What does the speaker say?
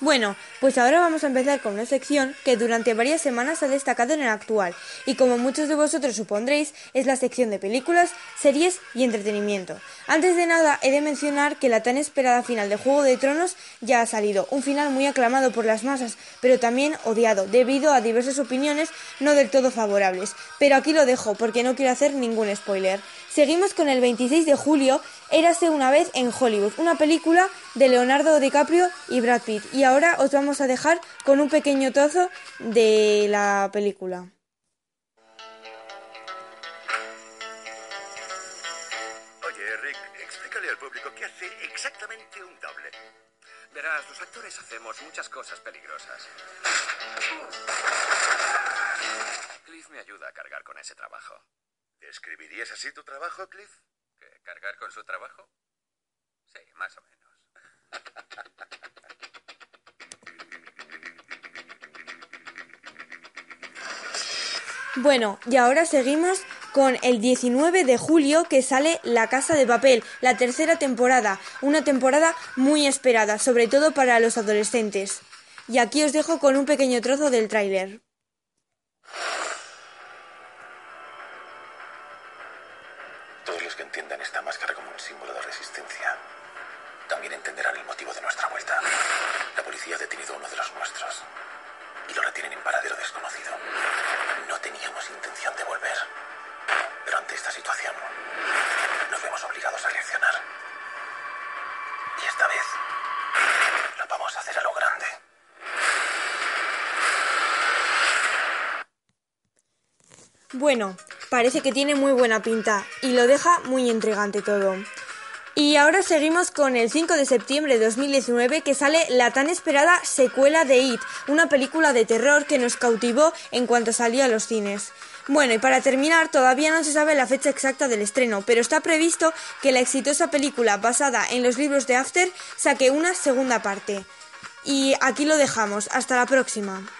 Bueno, pues ahora vamos a empezar con una sección que durante varias semanas ha destacado en el actual y como muchos de vosotros supondréis es la sección de películas, series y entretenimiento. Antes de nada he de mencionar que la tan esperada final de Juego de Tronos ya ha salido, un final muy aclamado por las masas, pero también odiado debido a diversas opiniones no del todo favorables. Pero aquí lo dejo porque no quiero hacer ningún spoiler. Seguimos con el 26 de julio, Érase una vez en Hollywood, una película de Leonardo DiCaprio y Brad Pitt. Y ahora os vamos a dejar con un pequeño trozo de la película. Explícale al público qué hace exactamente un doble. Verás, los actores hacemos muchas cosas peligrosas. Cliff me ayuda a cargar con ese trabajo. ¿Describirías así tu trabajo, Cliff? ¿Qué, ¿Cargar con su trabajo? Sí, más o menos. Bueno, y ahora seguimos con el 19 de julio que sale La Casa de Papel, la tercera temporada, una temporada muy esperada, sobre todo para los adolescentes. Y aquí os dejo con un pequeño trozo del tráiler. Todos los que entiendan esta máscara como un símbolo de resistencia también entenderán el motivo de nuestra vuelta. La policía vez lo vamos a hacer a lo grande. Bueno, parece que tiene muy buena pinta y lo deja muy intrigante todo. Y ahora seguimos con el 5 de septiembre de 2019 que sale la tan esperada secuela de It, una película de terror que nos cautivó en cuanto salió a los cines. Bueno, y para terminar, todavía no se sabe la fecha exacta del estreno, pero está previsto que la exitosa película basada en los libros de After saque una segunda parte. Y aquí lo dejamos, hasta la próxima.